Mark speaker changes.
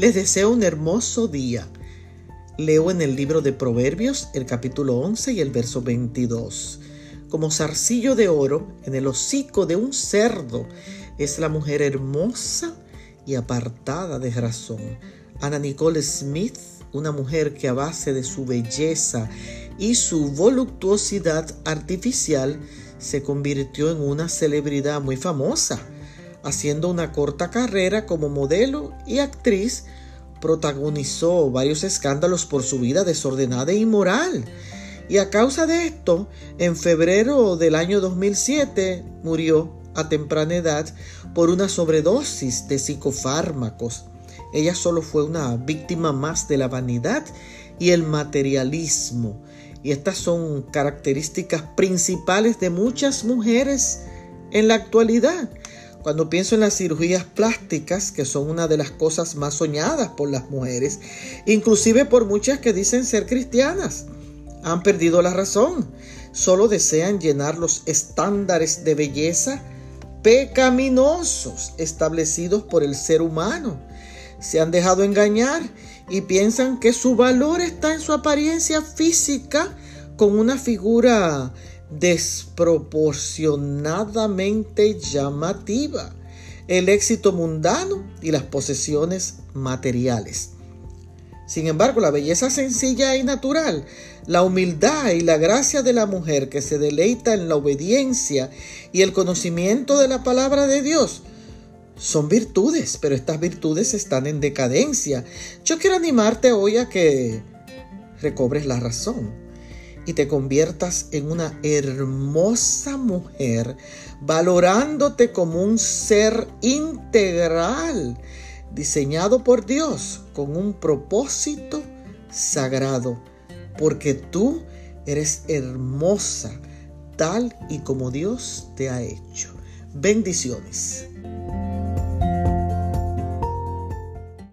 Speaker 1: Les deseo un hermoso día. Leo en el libro de Proverbios el capítulo 11 y el verso 22. Como zarcillo de oro en el hocico de un cerdo es la mujer hermosa y apartada de razón. Ana Nicole Smith, una mujer que a base de su belleza y su voluptuosidad artificial se convirtió en una celebridad muy famosa haciendo una corta carrera como modelo y actriz, protagonizó varios escándalos por su vida desordenada e inmoral. Y a causa de esto, en febrero del año 2007 murió a temprana edad por una sobredosis de psicofármacos. Ella solo fue una víctima más de la vanidad y el materialismo. Y estas son características principales de muchas mujeres en la actualidad. Cuando pienso en las cirugías plásticas, que son una de las cosas más soñadas por las mujeres, inclusive por muchas que dicen ser cristianas, han perdido la razón. Solo desean llenar los estándares de belleza pecaminosos establecidos por el ser humano. Se han dejado engañar y piensan que su valor está en su apariencia física con una figura desproporcionadamente llamativa, el éxito mundano y las posesiones materiales. Sin embargo, la belleza sencilla y natural, la humildad y la gracia de la mujer que se deleita en la obediencia y el conocimiento de la palabra de Dios son virtudes, pero estas virtudes están en decadencia. Yo quiero animarte hoy a que recobres la razón y te conviertas en una hermosa mujer, valorándote como un ser integral, diseñado por Dios con un propósito sagrado, porque tú eres hermosa tal y como Dios te ha hecho. Bendiciones.